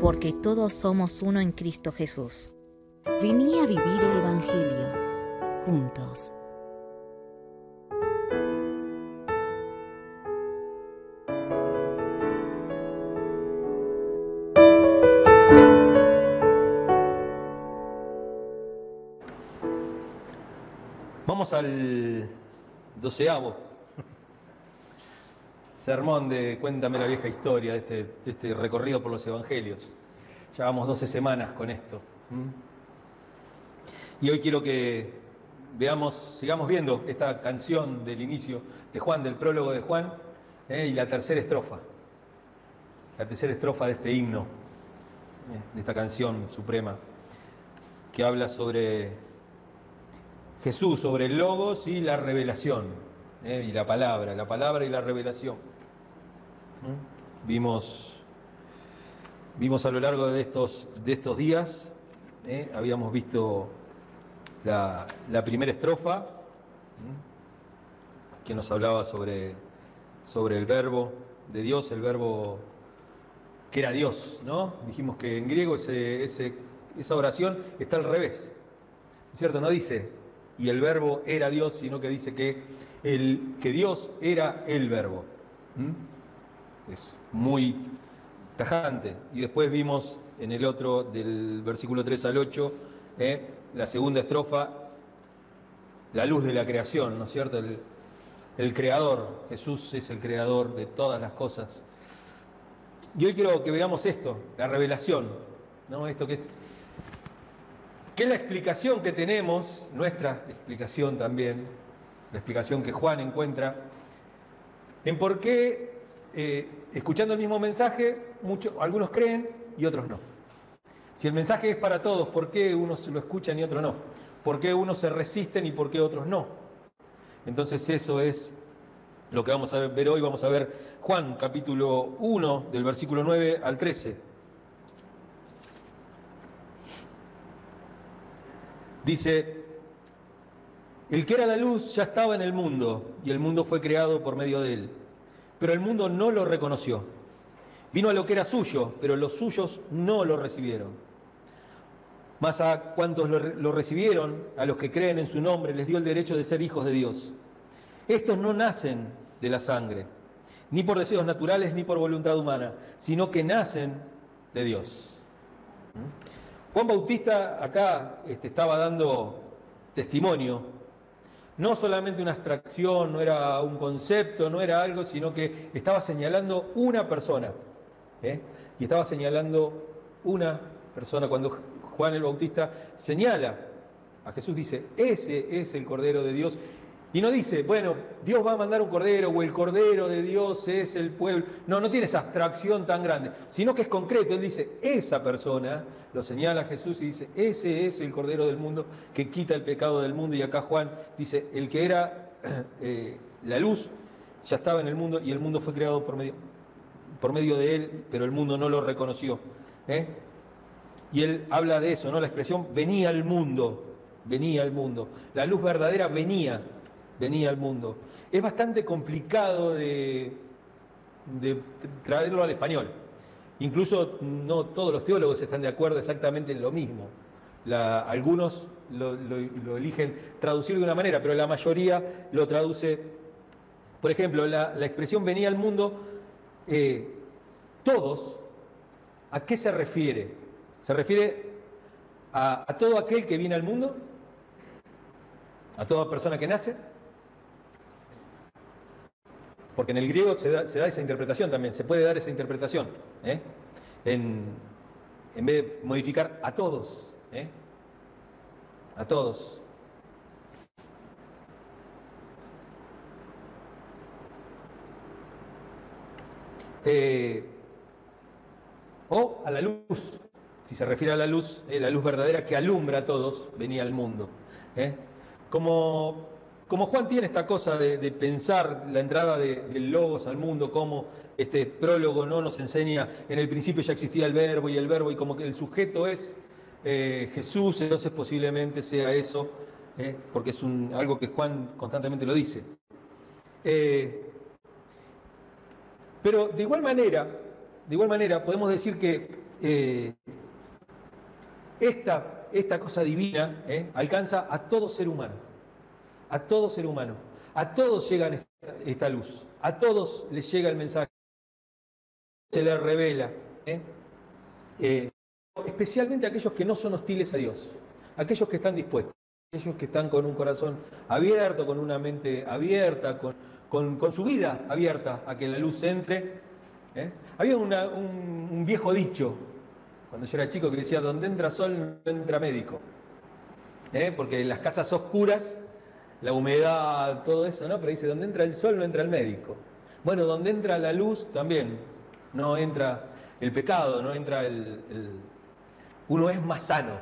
Porque todos somos uno en Cristo Jesús. Vení a vivir el Evangelio juntos. Vamos al doceavo sermón de Cuéntame la vieja historia, de este, este recorrido por los evangelios. Llevamos 12 semanas con esto. Y hoy quiero que veamos, sigamos viendo esta canción del inicio de Juan, del prólogo de Juan, ¿eh? y la tercera estrofa. La tercera estrofa de este himno, ¿eh? de esta canción suprema, que habla sobre Jesús, sobre el logos y la revelación, ¿eh? y la palabra, la palabra y la revelación. Vimos, vimos a lo largo de estos, de estos días, ¿eh? habíamos visto la, primera estrofa, que nos hablaba sobre, sobre el verbo de Dios, el verbo que era Dios, ¿no? Dijimos que en griego ese, esa oración está al revés, ¿cierto? No dice, y el verbo era Dios, sino que dice que, el, que Dios era el verbo. Es muy tajante. Y después vimos en el otro, del versículo 3 al 8, ¿eh? la segunda estrofa, la luz de la creación, ¿no es cierto? El, el creador, Jesús es el creador de todas las cosas. Y hoy quiero que veamos esto, la revelación, ¿no? Esto que es, que es la explicación que tenemos, nuestra explicación también, la explicación que Juan encuentra, en por qué, eh, escuchando el mismo mensaje, muchos, algunos creen y otros no. Si el mensaje es para todos, ¿por qué unos lo escuchan y otros no? ¿Por qué unos se resisten y por qué otros no? Entonces eso es lo que vamos a ver hoy. Vamos a ver Juan capítulo 1 del versículo 9 al 13. Dice, el que era la luz ya estaba en el mundo y el mundo fue creado por medio de él, pero el mundo no lo reconoció. Vino a lo que era suyo, pero los suyos no lo recibieron. Mas a cuantos lo, recibieron, a los que creen en su nombre, les dio el derecho de ser hijos de Dios. Estos no nacen de la sangre, ni por deseos naturales, ni por voluntad humana, sino que nacen de Dios. Juan Bautista acá este, estaba dando testimonio, no solamente una abstracción, no era un concepto, no era algo, sino que estaba señalando una persona. ¿eh? Y estaba señalando una persona cuando Juan el Bautista señala a Jesús, dice, ese es el Cordero de Dios. Y no dice, bueno, Dios va a mandar un Cordero o el Cordero de Dios es el pueblo. No, no tiene esa abstracción tan grande, sino que es concreto. Él dice, esa persona, lo señala Jesús y dice, ese es el Cordero del mundo que quita el pecado del mundo. Y acá Juan dice, el que era eh, la luz ya estaba en el mundo y el mundo fue creado por medio, por medio de él, pero el mundo no lo reconoció. ¿eh? Y él habla de eso, ¿no? La expresión venía al mundo, venía al mundo. La luz verdadera venía, venía al mundo. Es bastante complicado de, traerlo al español. Incluso no todos los teólogos están de acuerdo exactamente en lo mismo. Algunos lo, eligen traducir de una manera, pero la mayoría lo traduce. Por ejemplo, la, la expresión venía al mundo, eh, todos, ¿a qué se refiere? ¿Se refiere a, a, todo aquel que viene al mundo? ¿A toda persona que nace? Porque en el griego se da, esa interpretación también, se puede dar esa interpretación. ¿eh? En, en, vez de modificar a todos. ¿eh? A todos. Eh, o a la luz. si se refiere a la luz, la luz verdadera que alumbra a todos, venía al mundo. Como, como, Juan tiene esta cosa de, pensar la entrada del Logos al mundo, como este prólogo no nos enseña, en el principio ya existía el verbo y el verbo, y como que el sujeto es Jesús, entonces posiblemente sea eso, porque es algo que Juan constantemente lo dice. Pero de igual manera, de igual manera podemos decir que eh, esta, esta, cosa divina eh, alcanza a todo ser humano, a todo ser humano, a todos llega esta, luz, a todos les llega el mensaje, se les revela, eh, especialmente a aquellos que no son hostiles a Dios, aquellos que están dispuestos, aquellos que están con un corazón abierto, con una mente abierta, con con, su vida abierta a que la luz entre. ¿eh? Había un, viejo dicho, cuando yo era chico, que decía, donde entra sol no entra médico. ¿eh? Porque en las casas oscuras, la humedad, todo eso, ¿no? Pero dice, donde entra el sol no entra el médico. Bueno, donde entra la luz también no entra el pecado, no entra el... Uno es más sano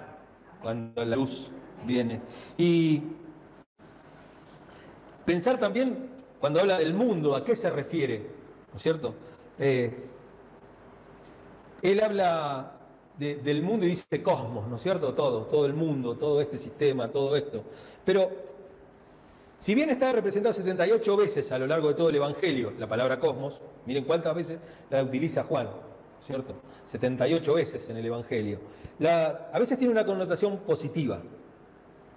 cuando la luz viene. Y pensar también cuando habla del mundo, ¿a qué se refiere? ¿No es cierto? Eh, él habla del mundo y dice cosmos, ¿no es cierto? Todo, todo el mundo, todo este sistema, todo esto. Pero si bien está representado 78 veces a lo largo de todo el Evangelio, la palabra cosmos, miren cuántas veces la utiliza Juan, ¿cierto? 78 veces en el Evangelio. a veces tiene una connotación positiva,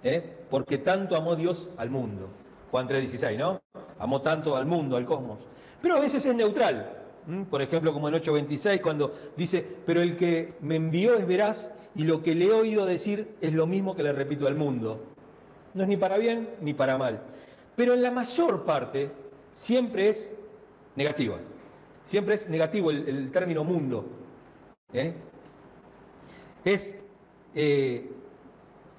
¿eh? porque tanto amó Dios al mundo. Juan 3:16, ¿no? Amó tanto al mundo, al cosmos. Pero a veces es neutral. Por ejemplo, como en 8:26, cuando dice, pero el que me envió es veraz y lo que le he oído decir es lo mismo que le repito al mundo. No es ni para bien ni para mal. Pero en la mayor parte siempre es negativa. Siempre es negativo el, término mundo. ¿eh? Es, eh,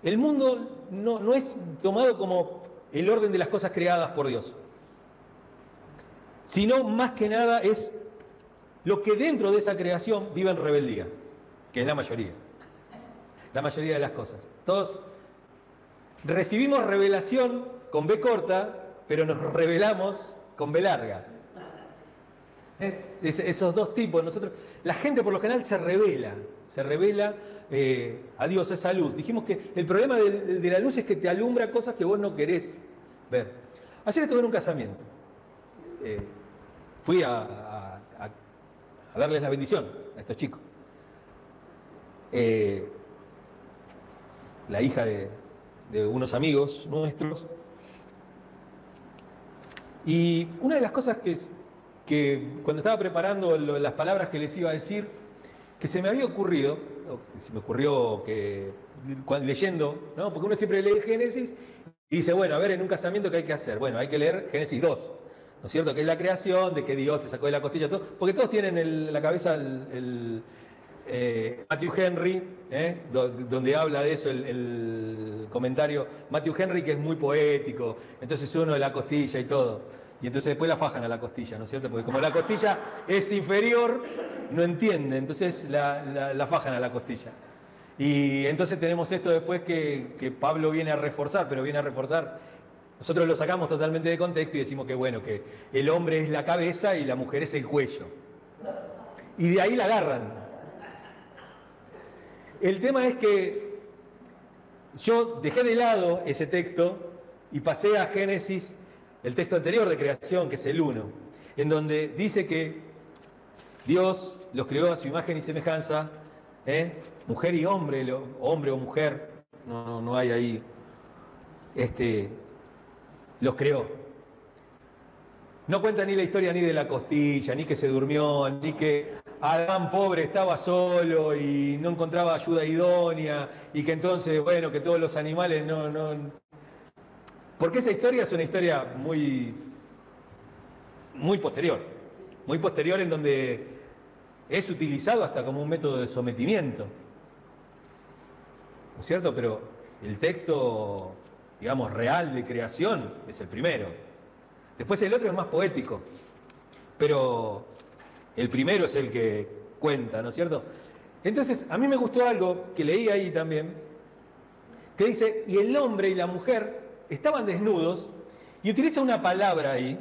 el mundo no, no es tomado como el orden de las cosas creadas por Dios, sino más que nada es lo que dentro de esa creación vive en rebeldía, que es la mayoría, la mayoría de las cosas. Todos recibimos revelación con B corta, pero nos revelamos con B larga. ¿Eh? esos dos tipos, nosotros, la gente por lo general se revela, se revela eh, a Dios, esa luz. Dijimos que el problema de, la luz es que te alumbra cosas que vos no querés ver. Ayer estuve en un casamiento. Eh, fui a, darles la bendición a estos chicos. Eh, la hija de, unos amigos nuestros. Y una de las cosas que, que cuando estaba preparando las palabras que les iba a decir, que se me había ocurrido, se me ocurrió que leyendo, ¿no? porque uno siempre lee Génesis y dice, bueno, a ver, en un casamiento, ¿qué hay que hacer? Bueno, hay que leer Génesis 2, ¿no es cierto? Que es la creación, de que Dios te sacó de la costilla, todo, porque todos tienen en la cabeza el, eh, Matthew Henry, ¿eh? donde habla de eso el, comentario, Matthew Henry que es muy poético, entonces uno de la costilla y todo. Y entonces después la fajan a la costilla, ¿no es cierto? Porque como la costilla es inferior, no entiende, entonces la, fajan a la costilla. Y entonces tenemos esto después que, Pablo viene a reforzar, pero viene a reforzar. Nosotros lo sacamos totalmente de contexto y decimos que bueno, que el hombre es la cabeza y la mujer es el cuello. Y de ahí la agarran. El tema es que yo dejé de lado ese texto y pasé a Génesis el texto anterior de creación, que es el 1, en donde dice que Dios los creó a su imagen y semejanza, ¿eh? mujer y hombre, hombre o mujer, no, no hay ahí, este, los creó. No cuenta ni la historia ni de la costilla, ni que se durmió, ni que Adán pobre estaba solo y no encontraba ayuda idónea, y que entonces, bueno, que todos los animales no, no, porque esa historia es una historia muy, muy posterior, muy posterior en donde es utilizado hasta como un método de sometimiento. ¿No es cierto? Pero el texto, digamos, real de creación es el primero. Después el otro es más poético, pero el primero es el que cuenta, ¿no es cierto? Entonces, a mí me gustó algo que leí ahí también, que dice, y el hombre y la mujer estaban desnudos, y utiliza una palabra ahí,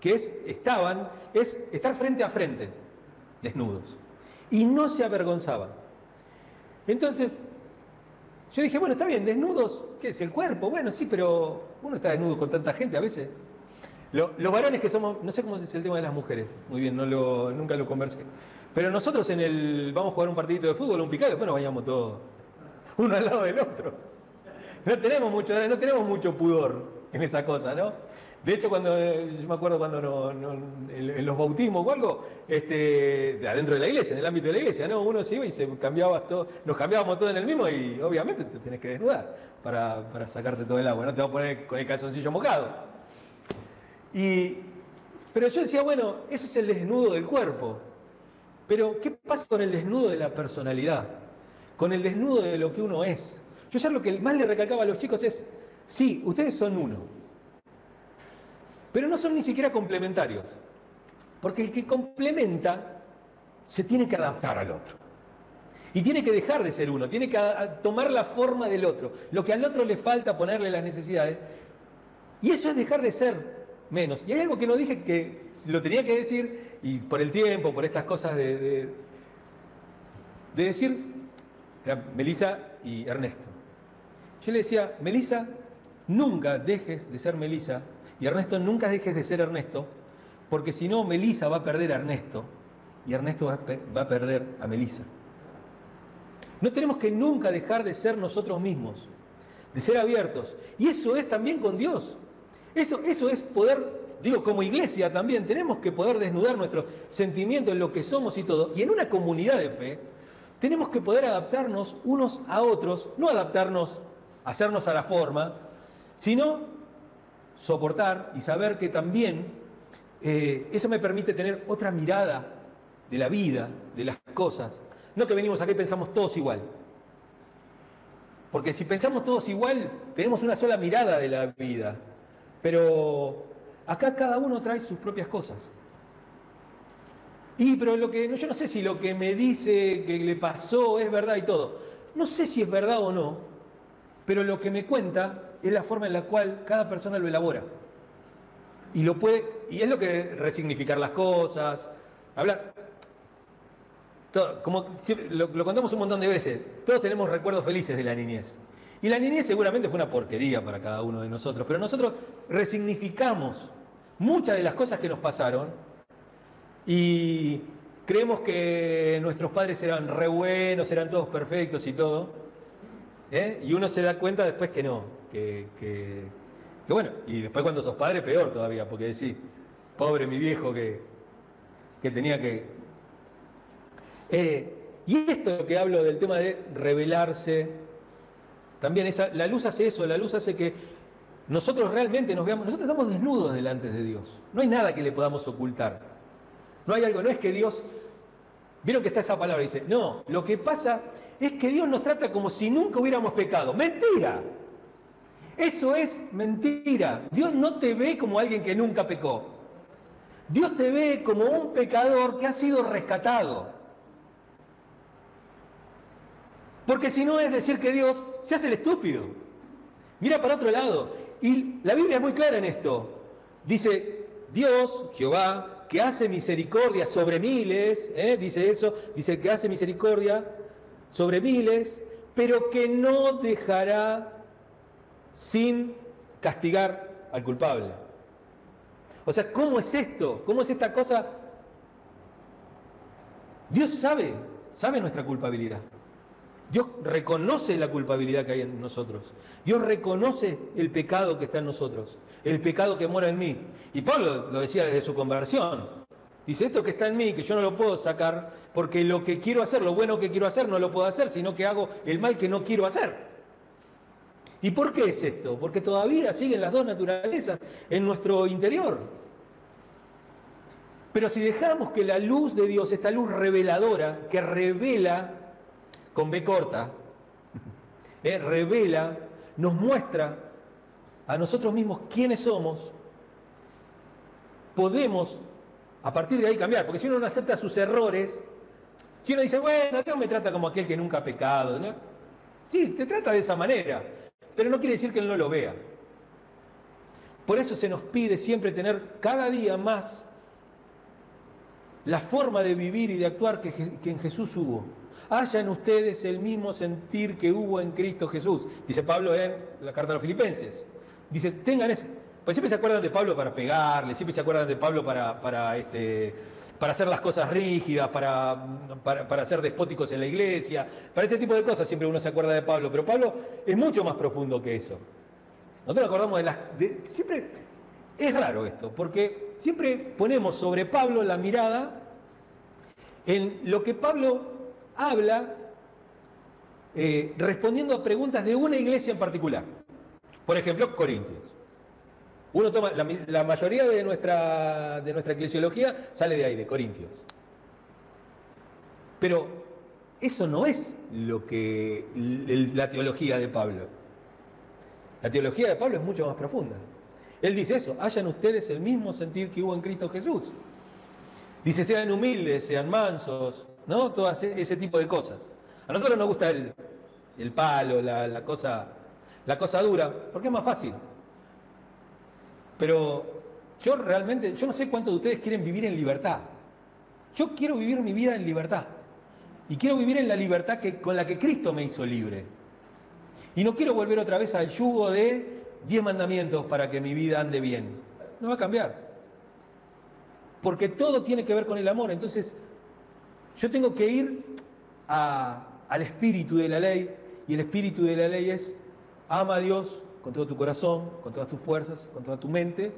que es, estaban, es estar frente a frente, desnudos, y no se avergonzaban. Entonces, yo dije, bueno, está bien, desnudos, ¿qué es el cuerpo? Bueno, sí, pero uno está desnudo con tanta gente a veces. Los varones que somos, no sé cómo es el tema de las mujeres, muy bien, no nunca lo conversé. Pero nosotros en el, vamos a jugar un partidito de fútbol, un picado, después nos bañamos todos, uno al lado del otro. No tenemos mucho, no tenemos mucho pudor en esa cosa, ¿no? De hecho, cuando yo me acuerdo cuando en, los bautismos o algo, este, adentro de la iglesia, en el ámbito de la iglesia, ¿no? Uno se iba y se cambiaba todo, nos cambiábamos todo en el mismo y obviamente te tenés que desnudar para, sacarte todo el agua, no te vas a poner con el calzoncillo mojado. Y, pero yo decía, bueno, eso es el desnudo del cuerpo. Pero, ¿qué pasa con el desnudo de la personalidad? Con el desnudo de lo que uno es. Yo ya lo que más le recalcaba a los chicos es, sí, ustedes son uno pero no son ni siquiera complementarios. Porque el que complementa se tiene que adaptar al otro. Y tiene que dejar de ser uno, tiene que tomar la forma del otro. Lo que al otro le falta, ponerle las necesidades. Y eso es dejar de ser menos. Y hay algo que no dije que lo tenía que decir, y por el tiempo, por estas cosas de, de, de decir, Melissa y Ernesto. Yo le decía, Melissa, nunca dejes de ser Melissa y Ernesto, nunca dejes de ser Ernesto, porque si no, Melisa va a perder a Ernesto y Ernesto va a, perder a Melisa. No tenemos que nunca dejar de ser nosotros mismos, de ser abiertos. Y eso es también con Dios. Eso, eso es poder, digo, como iglesia también, tenemos que poder desnudar nuestros sentimientos en lo que somos y todo. Y en una comunidad de fe, tenemos que poder adaptarnos unos a otros, no adaptarnos, hacernos a la forma, sino soportar y saber que también eh, eso me permite tener otra mirada de la vida, de las cosas. No que venimos aquí y pensamos todos igual. Porque si pensamos todos igual, tenemos una sola mirada de la vida. Pero acá cada uno trae sus propias cosas. Y pero lo que yo no sé si lo que me dice que le pasó es verdad y todo. No sé si es verdad o no, pero lo que me cuenta es la forma en la cual cada persona lo elabora. Y lo puede, y es lo que resignificar las cosas, hablar. como lo, contamos un montón de veces, todos tenemos recuerdos felices de la niñez. Y la niñez seguramente fue una porquería para cada uno de nosotros, pero nosotros resignificamos muchas de las cosas que nos pasaron y creemos que nuestros padres eran re buenos, eran todos perfectos y todo. ¿eh? Y uno se da cuenta después que no, que, bueno, y después cuando sos padre peor todavía, porque decís, pobre mi viejo que, que tenía que... Eh, y esto que hablo del tema de revelarse, también esa, la luz hace eso, la luz hace que nosotros realmente nos veamos, nosotros estamos desnudos delante de Dios, no hay nada que le podamos ocultar, no hay algo, no es que Dios, vieron que está esa palabra, dice, no, lo que pasa es que Dios nos trata como si nunca hubiéramos pecado, mentira, eso es mentira. Dios no te ve como alguien que nunca pecó. Dios te ve como un pecador que ha sido rescatado. Porque si no es decir que Dios se hace el estúpido. Mira para otro lado. Y la Biblia es muy clara en esto. Dice, Dios, Jehová, que hace misericordia sobre miles, ¿eh? dice eso, dice que hace misericordia sobre miles, pero que no dejará sin castigar al culpable. O sea, ¿cómo es esto? ¿Cómo es esta cosa? Dios sabe, sabe nuestra culpabilidad. Dios reconoce la culpabilidad que hay en nosotros. Dios reconoce el pecado que está en nosotros, el pecado que mora en mí. Y Pablo lo decía desde su conversión. Dice, esto que está en mí, que yo no lo puedo sacar, porque lo que quiero hacer, lo bueno que quiero hacer, no lo puedo hacer, sino que hago el mal que no quiero hacer. ¿Y por qué es esto? Porque todavía siguen las dos naturalezas en nuestro interior. Pero si dejamos que la luz de Dios, esta luz reveladora, que revela, con B corta, eh, revela, nos muestra a nosotros mismos quiénes somos, podemos a partir de ahí cambiar. Porque si uno no acepta sus errores, Si uno dice, bueno, Dios me trata como aquel que nunca ha pecado. Sí, te trata de esa manera, pero no quiere decir que Él no lo vea. Por eso se nos pide siempre tener cada día más la forma de vivir y de actuar que, en Jesús hubo. Hayan ustedes el mismo sentir que hubo en Cristo Jesús, dice Pablo en la carta a los filipenses. Dice, tengan ese, pues siempre se acuerdan de Pablo para pegarle, siempre se acuerdan de Pablo para, para, este, para hacer las cosas rígidas, para, para, ser despóticos en la iglesia, para ese tipo de cosas siempre uno se acuerda de Pablo, pero Pablo es mucho más profundo que eso. Nosotros nos acordamos de las... siempre es raro esto, porque siempre ponemos sobre Pablo la mirada en lo que Pablo habla eh, respondiendo a preguntas de una iglesia en particular. Por ejemplo, Corintios. Uno toma, la, mayoría de nuestra, de nuestra eclesiología sale de ahí, de Corintios. Pero eso no es lo que la teología de Pablo. La teología de Pablo es mucho más profunda. Él dice eso, hayan ustedes el mismo sentir que hubo en Cristo Jesús. Dice, sean humildes, sean mansos, ¿no? Todo ese tipo de cosas. A nosotros nos gusta el, palo, la, cosa, la cosa dura, porque es más fácil. Pero yo realmente, yo no sé cuántos de ustedes quieren vivir en libertad. Yo quiero vivir mi vida en libertad. Y quiero vivir en la libertad que, con la que Cristo me hizo libre. Y no quiero volver otra vez al yugo de diez mandamientos para que mi vida ande bien. No va a cambiar. Porque todo tiene que ver con el amor. Entonces, yo tengo que ir al espíritu de la ley. Y el espíritu de la ley es, ama a Dios con todo tu corazón, con todas tus fuerzas, con toda tu mente,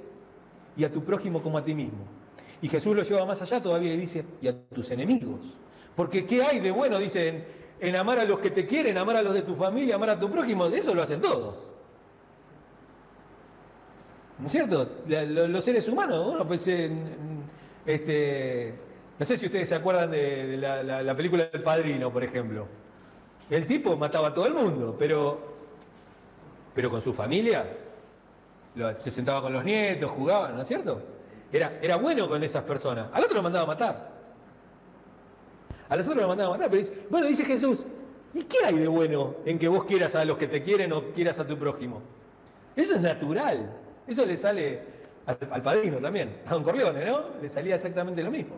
y a tu prójimo como a ti mismo. Y Jesús lo lleva más allá todavía y dice, y a tus enemigos. Porque ¿qué hay de bueno? Dicen, en amar a los que te quieren, amar a los de tu familia, amar a tu prójimo, eso lo hacen todos. ¿No es cierto? Los seres humanos, uno pues, este, no sé si ustedes se acuerdan de, la, película del Padrino, por ejemplo. El tipo mataba a todo el mundo, pero pero con su familia, se sentaba con los nietos, jugaba, ¿no es cierto? Era, era bueno con esas personas. Al otro lo mandaba a matar. A los otros lo mandaba a matar, pero bueno, dice Jesús, ¿y qué hay de bueno en que vos quieras a los que te quieren o quieras a tu prójimo? Eso es natural. Eso le sale al, padrino también, a Don Corleone, ¿no? Le salía exactamente lo mismo.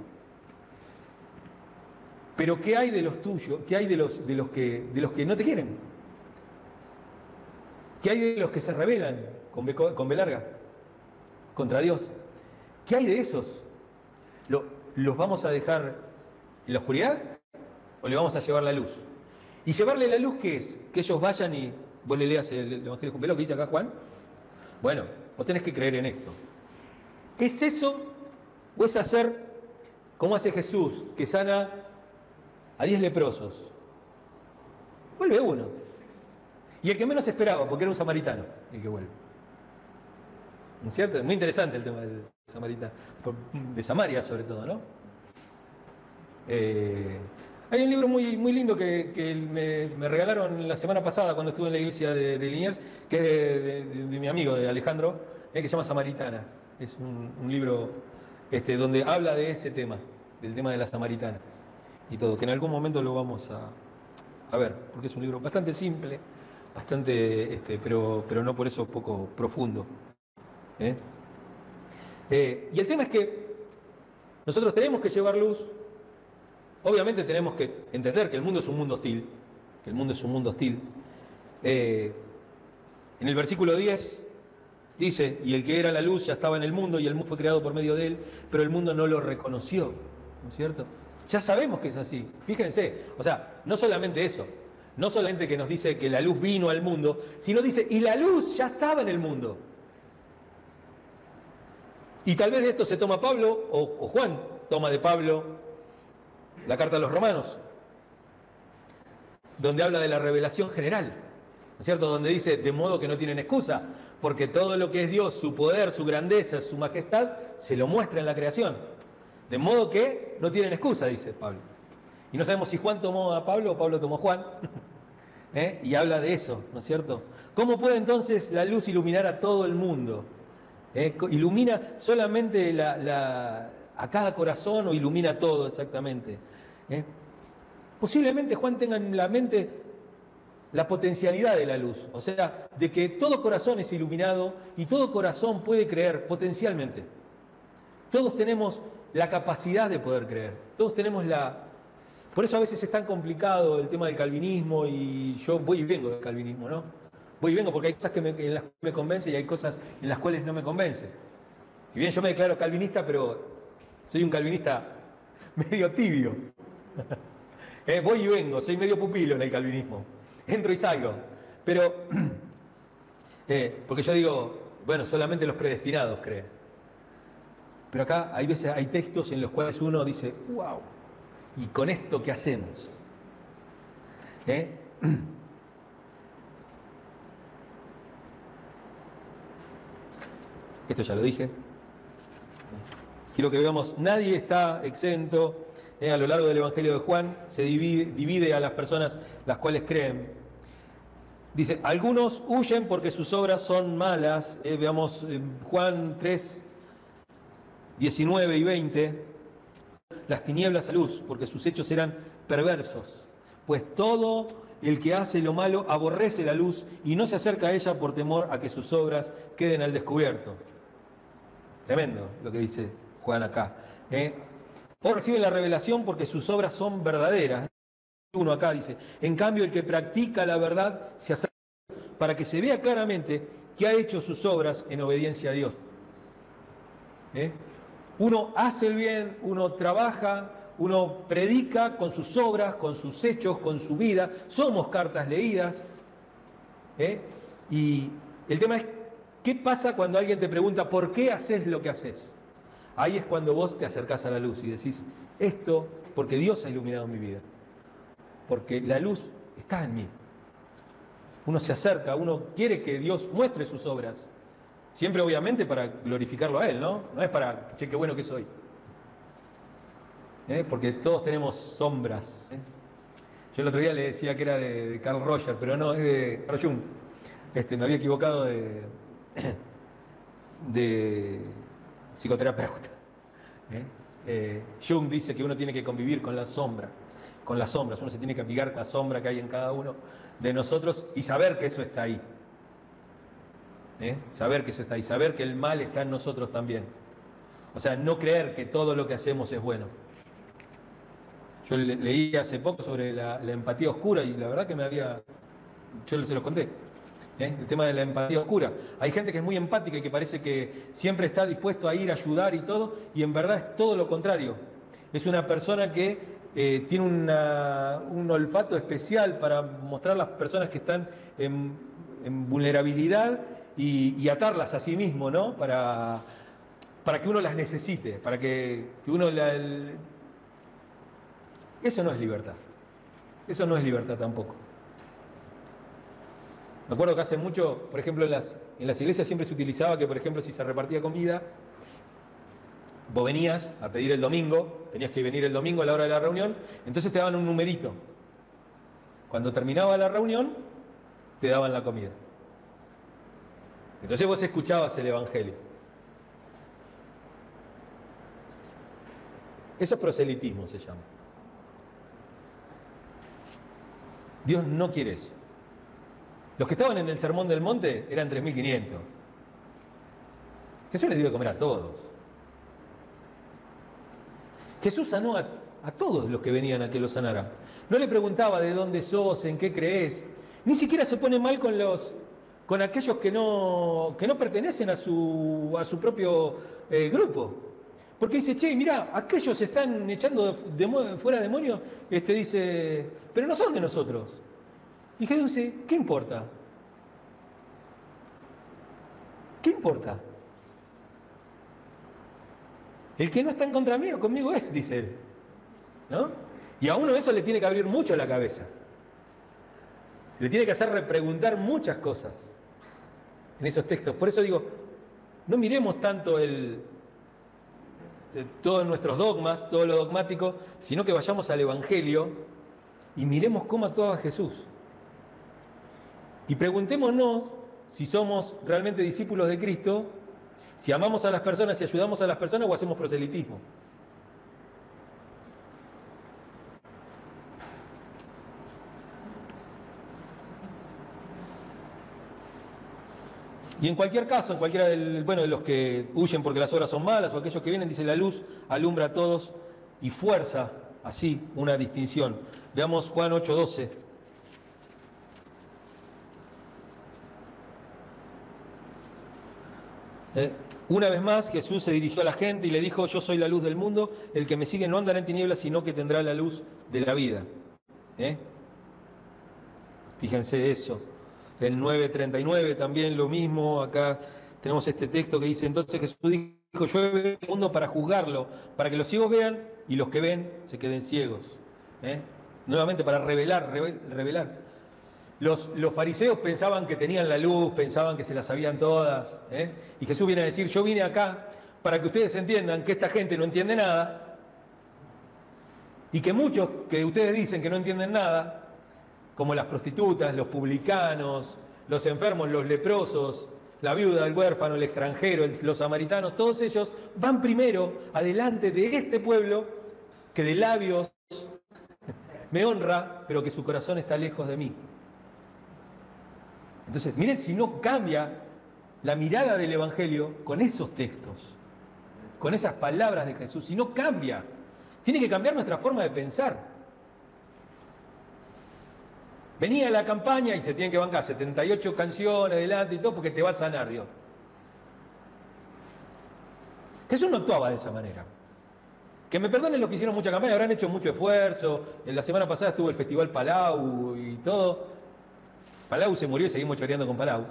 Pero ¿qué hay de los tuyos? ¿Qué hay de los, de los, que, de los que no te quieren? ¿Qué hay de los que se rebelan con B, con larga contra Dios? ¿Qué hay de esos? ¿Los vamos a dejar en la oscuridad o le vamos a llevar la luz? ¿Y llevarle la luz qué es? Que ellos vayan y vos le leas el Evangelio con velo que dice acá Juan. Bueno, vos tenés que creer en esto. ¿Es eso o es hacer como hace Jesús, que sana a diez leprosos? Vuelve uno. Y el que menos esperaba, porque era un samaritano el que vuelve. ¿No es cierto? Muy interesante el tema del samaritano, de Samaria sobre todo, ¿no? Eh, hay un libro muy, muy lindo que, me, regalaron la semana pasada cuando estuve en la iglesia de, Liniers, que es de, mi amigo, de Alejandro, eh, que se llama Samaritana. Es un, libro este, donde habla de ese tema, del tema de la samaritana y todo, que en algún momento lo vamos a, a ver, porque es un libro bastante simple, bastante, este, pero, pero no por eso poco profundo. ¿eh? Eh, y el tema es que nosotros tenemos que llevar luz, obviamente tenemos que entender que el mundo es un mundo hostil, que el mundo es un mundo hostil. Eh, en el versículo 10 dice, y el que era la luz ya estaba en el mundo y el mundo fue creado por medio de él, pero el mundo no lo reconoció, ¿no es cierto? Ya sabemos que es así, fíjense, o sea, no solamente eso, no solamente que nos dice que la luz vino al mundo, sino dice, y la luz ya estaba en el mundo. Y tal vez de esto se toma Pablo, o, Juan toma de Pablo la carta a los romanos, donde habla de la revelación general, ¿no es cierto? Donde dice, de modo que no tienen excusa, porque todo lo que es Dios, su poder, su grandeza, su majestad, se lo muestra en la creación. De modo que no tienen excusa, dice Pablo. Y no sabemos si Juan tomó a Pablo o Pablo tomó a Juan. ¿eh? Y habla de eso, ¿no es cierto? ¿Cómo puede entonces la luz iluminar a todo el mundo? ¿Eh? ¿Ilumina solamente a cada corazón o ilumina todo exactamente? ¿Eh? Posiblemente Juan tenga en la mente la potencialidad de la luz, o sea, de que todo corazón es iluminado y todo corazón puede creer potencialmente. Todos tenemos la capacidad de poder creer, todos tenemos la... Por eso a veces es tan complicado el tema del calvinismo y yo voy y vengo del calvinismo, ¿no? Voy y vengo porque hay cosas que en las que me convencen y hay cosas en las cuales no me convencen. Si bien yo me declaro calvinista, pero soy un calvinista medio tibio. Eh, voy y vengo, soy medio pupilo en el calvinismo. Entro y salgo. Pero, eh, porque yo digo, bueno, solamente los predestinados creen. Pero acá hay veces, hay textos en los cuales uno dice, wow, ¿y con esto qué hacemos? ¿Eh? Esto ya lo dije. Quiero que veamos, nadie está exento eh, a lo largo del Evangelio de Juan, se divide, a las personas las cuales creen. Dice, algunos huyen porque sus obras son malas. Eh, veamos Juan 3, 19 y 20. Las tinieblas a luz, porque sus hechos eran perversos. Pues todo el que hace lo malo aborrece la luz y no se acerca a ella por temor a que sus obras queden al descubierto. Tremendo lo que dice Juan acá. ¿eh? O reciben la revelación porque sus obras son verdaderas. Uno acá dice, en cambio el que practica la verdad se acerca para que se vea claramente que ha hecho sus obras en obediencia a Dios. ¿Eh? Uno hace el bien, uno trabaja, uno predica con sus obras, con sus hechos, con su vida. Somos cartas leídas. ¿eh? Y el tema es, ¿qué pasa cuando alguien te pregunta por qué haces lo que haces? Ahí es cuando vos te acercás a la luz y decís, esto porque Dios ha iluminado mi vida, porque la luz está en mí. Uno se acerca, uno quiere que Dios muestre sus obras, siempre obviamente para glorificarlo a Él, ¿no? No es para, che, qué bueno que soy. ¿Eh? Porque todos tenemos sombras. ¿eh? Yo el otro día le decía que era de, Carl Roger, pero no, es de Carl. Este, me había equivocado de, de psicoterapeuta. ¿eh? ¿eh? Jung dice que uno tiene que convivir con la sombra, con las sombras, uno se tiene que amigar con la sombra que hay en cada uno de nosotros y saber que eso está ahí. ¿eh? Saber que eso está ahí, saber que el mal está en nosotros también. O sea, no creer que todo lo que hacemos es bueno. Yo leí hace poco sobre la, empatía oscura y la verdad que me había, yo se lo conté, ¿eh? el tema de la empatía oscura. Hay gente que es muy empática y que parece que siempre está dispuesto a ir a ayudar y todo, y en verdad es todo lo contrario. Es una persona que eh, tiene un olfato especial para mostrar las personas que están en, vulnerabilidad y, atarlas a sí mismo, ¿no? Para, para que uno las necesite, para que, uno la... Eso no es libertad. Eso no es libertad tampoco. Me acuerdo que hace mucho, por ejemplo, en las, en las iglesias siempre se utilizaba que, por ejemplo, si se repartía comida, vos venías a pedir el domingo, tenías que venir el domingo a la hora de la reunión, entonces te daban un numerito. Cuando terminaba la reunión, te daban la comida. Entonces vos escuchabas el Evangelio. Eso es proselitismo, se llama. Dios no quiere eso. Los que estaban en el Sermón del Monte eran 3.500. Jesús les dio de comer a todos. Jesús sanó a, todos los que venían a que lo sanara. No le preguntaba de dónde sos, en qué crees. Ni siquiera se pone mal con los con aquellos que no, que no pertenecen a su, a su propio eh, grupo. Porque dice, che, mira, aquellos están echando de, fuera demonios, este, dice, pero no son de nosotros. Y Jesús dice, ¿qué importa? ¿Qué importa? El que no está en contra mío, conmigo es, dice él. ¿No? Y a uno eso le tiene que abrir mucho la cabeza. Se le tiene que hacer repreguntar muchas cosas en esos textos. Por eso digo, no miremos tanto el, todos nuestros dogmas, todo lo dogmático, sino que vayamos al Evangelio y miremos cómo actuaba Jesús. Y preguntémonos si somos realmente discípulos de Cristo, si amamos a las personas, si ayudamos a las personas o hacemos proselitismo. Y en cualquier caso, en cualquiera del, bueno, de los que huyen porque las obras son malas o aquellos que vienen, dice la luz alumbra a todos y fuerza, así, una distinción. Veamos Juan 8:12. Eh, una vez más Jesús se dirigió a la gente y le dijo, yo soy la luz del mundo, el que me sigue no andará en tinieblas, sino que tendrá la luz de la vida. ¿Eh? Fíjense eso. El 9.39 también lo mismo, acá tenemos este texto que dice, entonces Jesús dijo, yo he al mundo para juzgarlo, para que los ciegos vean y los que ven se queden ciegos. ¿Eh? Nuevamente para revelar, revelar. Los, fariseos pensaban que tenían la luz, pensaban que se la sabían todas. ¿eh? Y Jesús viene a decir, yo vine acá para que ustedes entiendan que esta gente no entiende nada y que muchos que ustedes dicen que no entienden nada, como las prostitutas, los publicanos, los enfermos, los leprosos, la viuda, el huérfano, el extranjero, los samaritanos, todos ellos van primero adelante de este pueblo que de labios me honra, pero que su corazón está lejos de mí. Entonces, miren si no cambia la mirada del Evangelio con esos textos, con esas palabras de Jesús, si no cambia, tiene que cambiar nuestra forma de pensar. Venía la campaña y se tienen que bancar 78 canciones adelante y todo porque te va a sanar Dios. Jesús no actuaba de esa manera. Que me perdonen los que hicieron mucha campaña, habrán hecho mucho esfuerzo. La semana pasada estuvo el Festival Palau y todo. Palau se murió y seguimos choreando con Palau.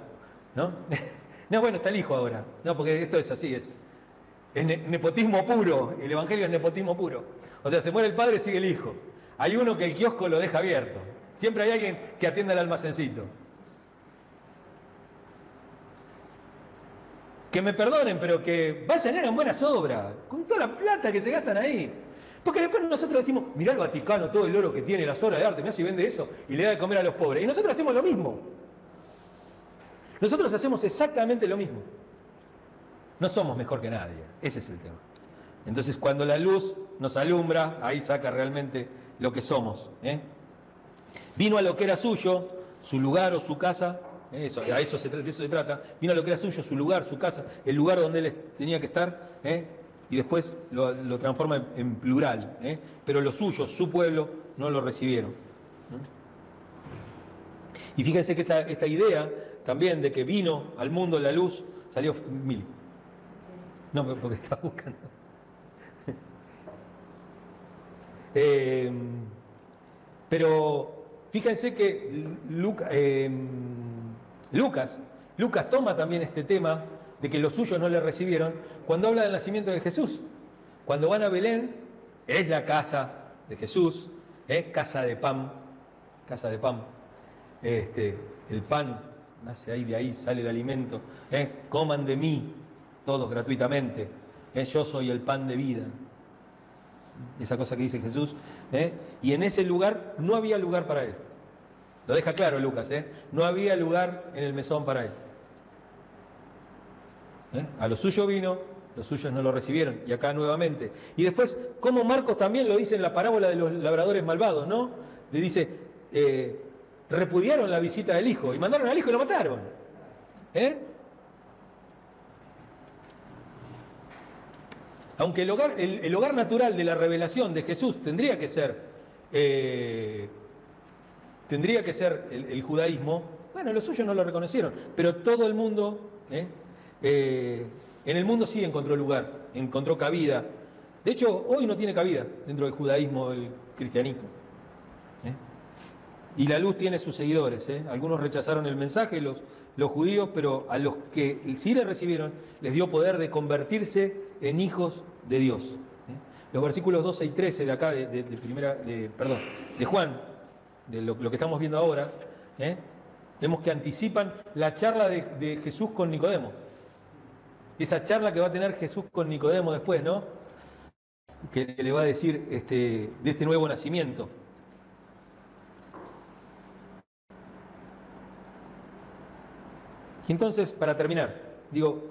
¿No? no, bueno, está el hijo ahora. No, porque esto es así, es, es nepotismo puro. El Evangelio es nepotismo puro. O sea, se muere el padre, sigue el hijo. Hay uno que el kiosco lo deja abierto. Siempre hay alguien que atienda el almacencito. Que me perdonen, pero que vayan hagan buenas obras, con toda la plata que se gastan ahí. Porque después nosotros decimos, mirá el Vaticano, todo el oro que tiene, las obras de arte, mira si vende eso y le da de comer a los pobres. Y nosotros hacemos lo mismo. Nosotros hacemos exactamente lo mismo. No somos mejor que nadie, ese es el tema. Entonces cuando la luz nos alumbra, ahí saca realmente lo que somos. ¿eh? Vino a lo que era suyo, su lugar o su casa, eso, a eso se, de eso se trata, vino a lo que era suyo, su lugar, su casa, el lugar donde él tenía que estar, ¿eh? Y después lo, transforma en, plural, ¿eh? pero los suyos, su pueblo, no lo recibieron. Y fíjense que esta, idea también de que vino al mundo la luz, salió Mili. No, porque está buscando. Eh, pero Fíjense que eh, Lucas, Lucas toma también este tema de que los suyos no le recibieron cuando habla del nacimiento de Jesús. Cuando van a Belén, es la casa de Jesús, es casa de pan, casa de pan. Este, el pan nace ahí, de ahí sale el alimento. ¿eh? Coman de mí, todos gratuitamente. ¿eh? Yo soy el pan de vida. Esa cosa que dice Jesús. ¿eh? Y en ese lugar no había lugar para él. Lo deja claro Lucas, ¿eh? no había lugar en el mesón para él. ¿Eh? A lo suyo vino, los suyos no lo recibieron. Y acá nuevamente. Y después, como Marcos también lo dice en la parábola de los labradores malvados, ¿no? Le dice, eh, repudiaron la visita del hijo y mandaron al hijo y lo mataron. ¿Eh? Aunque el hogar, el, natural de la revelación de Jesús tendría que ser, eh, tendría que ser el, judaísmo, bueno, los suyos no lo reconocieron, pero todo el mundo, ¿eh? Eh, en el mundo sí encontró lugar, encontró cabida. De hecho, hoy no tiene cabida dentro del judaísmo, el cristianismo. Y la luz tiene sus seguidores. Algunos rechazaron el mensaje, los, los judíos, pero a los que sí le recibieron les dio poder de convertirse en hijos de Dios. ¿eh? Los versículos 12 y 13 de acá, de, primera, de, perdón, de Juan, de lo, que estamos viendo ahora, ¿eh? vemos que anticipan la charla de, Jesús con Nicodemo. Esa charla que va a tener Jesús con Nicodemo después, ¿no? Que le va a decir este, de este nuevo nacimiento. Y entonces, para terminar, digo,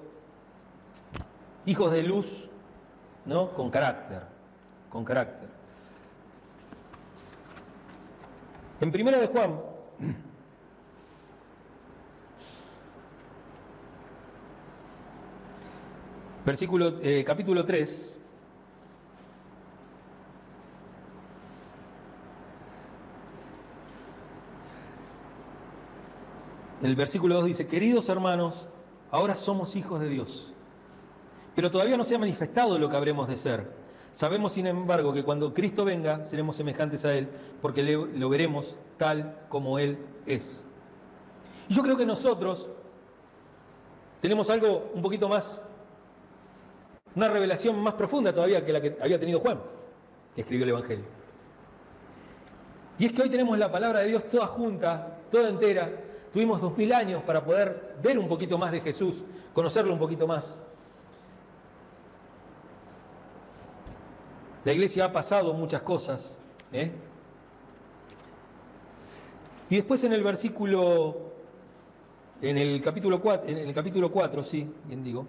hijos de luz, ¿no? Con carácter, con carácter. En primera de Juan, Versículo, eh, capítulo 3. El versículo 2 dice, queridos hermanos, ahora somos hijos de Dios, pero todavía no se ha manifestado lo que habremos de ser. Sabemos, sin embargo, que cuando Cristo venga, seremos semejantes a Él, porque lo veremos tal como Él es. Y yo creo que nosotros tenemos algo un poquito más, una revelación más profunda todavía que la que había tenido Juan, que escribió el Evangelio. Y es que hoy tenemos la palabra de Dios toda junta, toda entera. Tuvimos dos mil años para poder ver un poquito más de Jesús, conocerlo un poquito más. La iglesia ha pasado muchas cosas. ¿eh? Y después en el versículo, en el capítulo 4, en el capítulo 4, sí, bien digo.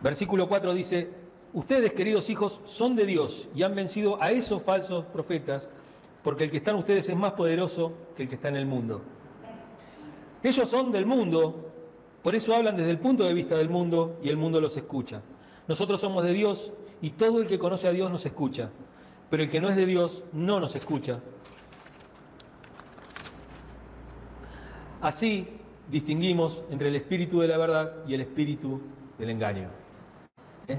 Versículo 4 dice, ustedes queridos hijos son de Dios y han vencido a esos falsos profetas, porque el que está en ustedes es más poderoso que el que está en el mundo. Ellos son del mundo, por eso hablan desde el punto de vista del mundo y el mundo los escucha. Nosotros somos de Dios y todo el que conoce a Dios nos escucha, pero el que no es de Dios no nos escucha. Así distinguimos entre el espíritu de la verdad y el espíritu del engaño. ¿Eh?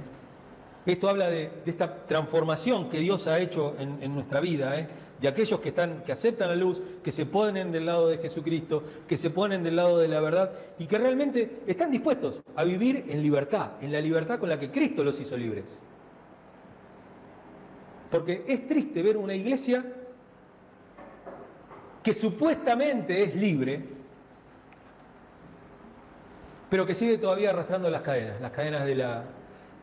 Esto habla de, esta transformación que Dios ha hecho en, nuestra vida. ¿eh? de aquellos que, están, que aceptan la luz, que se ponen del lado de Jesucristo, que se ponen del lado de la verdad y que realmente están dispuestos a vivir en libertad, en la libertad con la que Cristo los hizo libres. Porque es triste ver una iglesia que supuestamente es libre, pero que sigue todavía arrastrando las cadenas, las cadenas de la,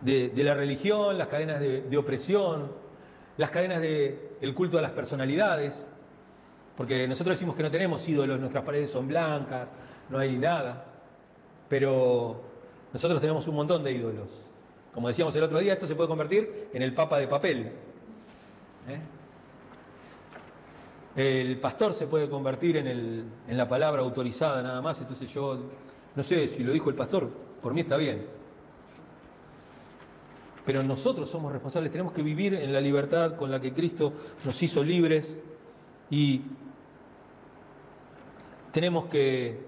de, la religión, las cadenas de opresión, las cadenas del culto a las personalidades, porque nosotros decimos que no tenemos ídolos, nuestras paredes son blancas, no hay nada, pero nosotros tenemos un montón de ídolos. Como decíamos el otro día, esto se puede convertir en el papa de papel. ¿eh? El pastor se puede convertir en, en la palabra autorizada nada más, entonces yo no sé si lo dijo el pastor, por mí está bien pero nosotros somos responsables, tenemos que vivir en la libertad con la que Cristo nos hizo libres y tenemos que,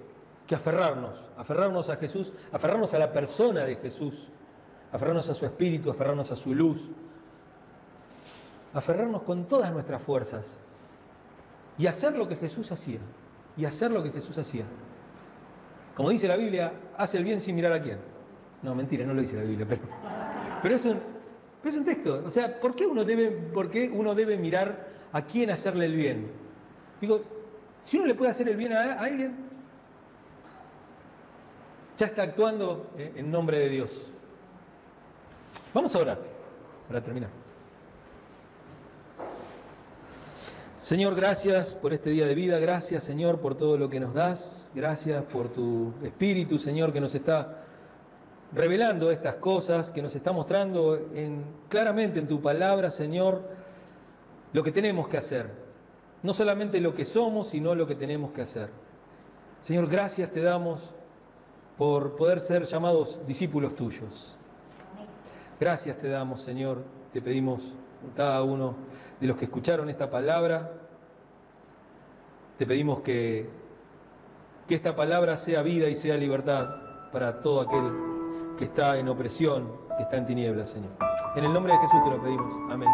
aferrarnos, aferrarnos a Jesús, aferrarnos a la persona de Jesús, aferrarnos a su espíritu, aferrarnos a su luz, aferrarnos con todas nuestras fuerzas y hacer lo que Jesús hacía, y hacer lo que Jesús hacía. Como dice la Biblia, hace el bien sin mirar a quién. No, mentira, no lo dice la Biblia, pero pero es un, es un texto. O sea, ¿por qué, uno debe, ¿por qué uno debe mirar a quién hacerle el bien? Digo, si uno le puede hacer el bien a, alguien, ya está actuando en nombre de Dios. Vamos a orar para terminar. Señor, gracias por este día de vida, gracias Señor por todo lo que nos das, gracias por tu espíritu, Señor, que nos está revelando estas cosas, que nos está mostrando claramente en tu palabra, Señor, lo que tenemos que hacer. No solamente lo que somos, sino lo que tenemos que hacer. Señor, gracias te damos por poder ser llamados discípulos tuyos. Gracias te damos, Señor. Te pedimos por cada uno de los que escucharon esta palabra. Te pedimos que, que esta palabra sea vida y sea libertad para todo aquel que está en opresión, que está en tinieblas, Señor. En el nombre de Jesús te lo pedimos. Amén.